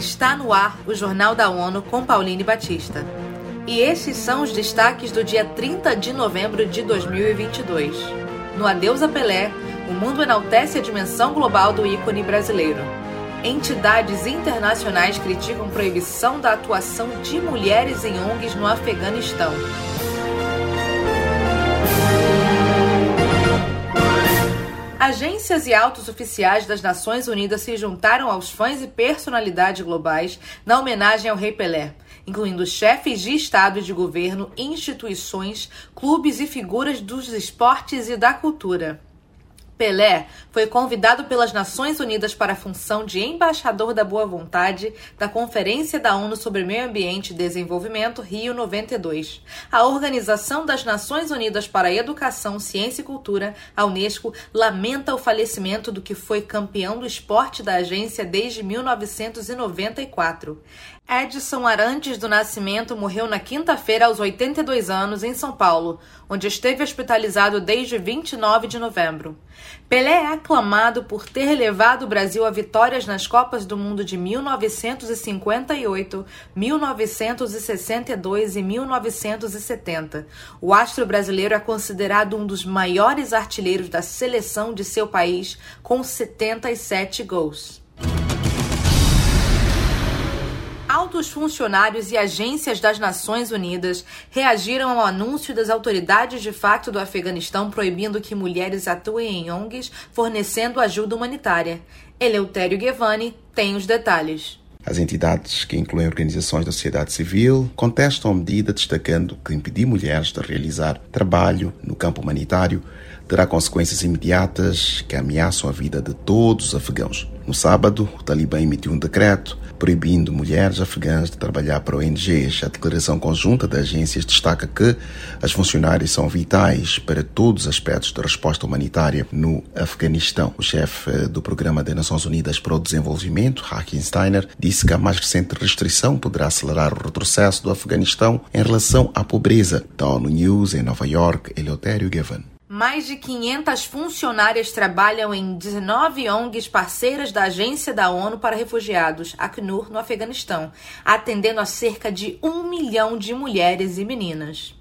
Está no ar o Jornal da ONU com Pauline Batista. E esses são os destaques do dia 30 de novembro de 2022. No Adeus a Pelé, o mundo enaltece a dimensão global do ícone brasileiro. Entidades internacionais criticam proibição da atuação de mulheres em ONGs no Afeganistão. Agências e altos oficiais das Nações Unidas se juntaram aos fãs e personalidades globais na homenagem ao Rei Pelé, incluindo chefes de Estado e de governo, instituições, clubes e figuras dos esportes e da cultura. Pelé foi convidado pelas Nações Unidas para a função de embaixador da boa vontade da Conferência da ONU sobre Meio Ambiente e Desenvolvimento Rio 92. A Organização das Nações Unidas para a Educação, Ciência e Cultura, a UNESCO, lamenta o falecimento do que foi campeão do esporte da agência desde 1994. Edson Arantes do Nascimento morreu na quinta-feira aos 82 anos em São Paulo, onde esteve hospitalizado desde 29 de novembro. Pelé é aclamado por ter levado o Brasil a vitórias nas Copas do Mundo de 1958, 1962 e 1970. O astro brasileiro é considerado um dos maiores artilheiros da seleção de seu país, com 77 gols. Altos funcionários e agências das Nações Unidas reagiram ao anúncio das autoridades de facto do Afeganistão proibindo que mulheres atuem em ONGs fornecendo ajuda humanitária. Eleutério Guevani tem os detalhes. As entidades, que incluem organizações da sociedade civil, contestam a medida, destacando que impedir mulheres de realizar trabalho no campo humanitário terá consequências imediatas que ameaçam a vida de todos os afegãos. No sábado, o Talibã emitiu um decreto proibindo mulheres afegãs de trabalhar para ONGs. A declaração conjunta da agências destaca que as funcionárias são vitais para todos os aspectos da resposta humanitária no Afeganistão. O chefe do Programa das Nações Unidas para o Desenvolvimento, Hakim Steiner, disse que a mais recente restrição poderá acelerar o retrocesso do Afeganistão em relação à pobreza. Da ONU News, em Nova York, Eleutério Gavan. Mais de 500 funcionárias trabalham em 19 ONGs parceiras da Agência da ONU para Refugiados, Acnur, no Afeganistão, atendendo a cerca de um milhão de mulheres e meninas.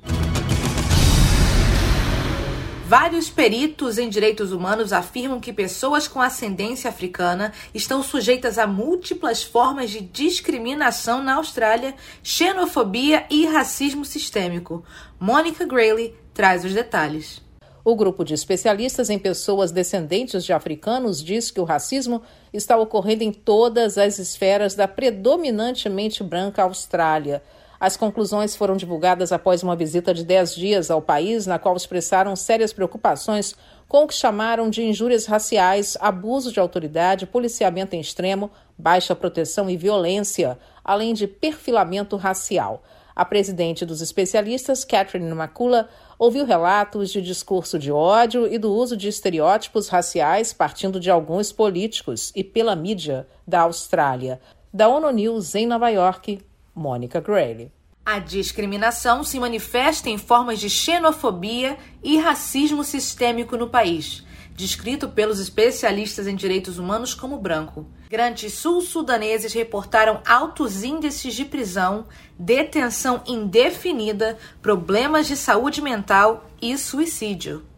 Vários peritos em direitos humanos afirmam que pessoas com ascendência africana estão sujeitas a múltiplas formas de discriminação na Austrália, xenofobia e racismo sistêmico. Monica Grayley traz os detalhes. O grupo de especialistas em pessoas descendentes de africanos diz que o racismo está ocorrendo em todas as esferas da predominantemente branca Austrália. As conclusões foram divulgadas após uma visita de 10 dias ao país, na qual expressaram sérias preocupações com o que chamaram de injúrias raciais, abuso de autoridade, policiamento em extremo, baixa proteção e violência, além de perfilamento racial. A presidente dos especialistas, Catherine Macula, ouviu relatos de discurso de ódio e do uso de estereótipos raciais partindo de alguns políticos e pela mídia da Austrália. Da ONU News em Nova York, Mônica Grayle. A discriminação se manifesta em formas de xenofobia e racismo sistêmico no país descrito pelos especialistas em direitos humanos como branco. Grandes sul-sudaneses reportaram altos índices de prisão, detenção indefinida, problemas de saúde mental e suicídio.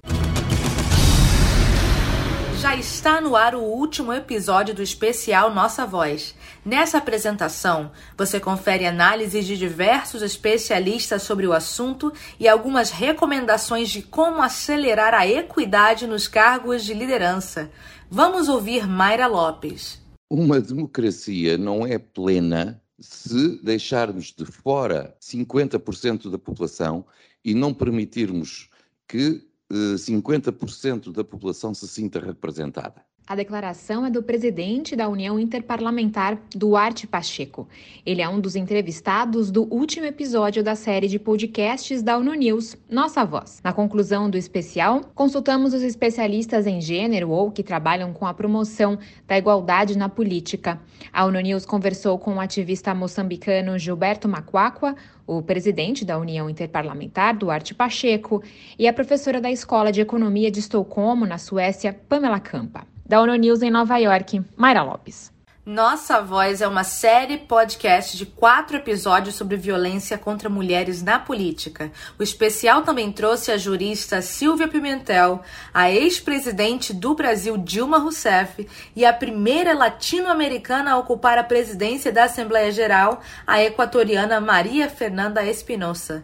Já está no ar o último episódio do especial Nossa Voz. Nessa apresentação, você confere análises de diversos especialistas sobre o assunto e algumas recomendações de como acelerar a equidade nos cargos de liderança. Vamos ouvir Mayra Lopes. Uma democracia não é plena se deixarmos de fora 50% da população e não permitirmos que 50% eh, da população se sinta representada. A declaração é do presidente da União Interparlamentar, Duarte Pacheco. Ele é um dos entrevistados do último episódio da série de podcasts da ONU News, Nossa Voz. Na conclusão do especial, consultamos os especialistas em gênero ou que trabalham com a promoção da igualdade na política. A ONU News conversou com o ativista moçambicano Gilberto Macuacua, o presidente da União Interparlamentar, Duarte Pacheco, e a professora da Escola de Economia de Estocolmo, na Suécia, Pamela Campa. Da ONU News em Nova York, Mayra Lopes. Nossa Voz é uma série podcast de quatro episódios sobre violência contra mulheres na política. O especial também trouxe a jurista Silvia Pimentel, a ex-presidente do Brasil Dilma Rousseff e a primeira latino-americana a ocupar a presidência da Assembleia Geral, a equatoriana Maria Fernanda Espinosa.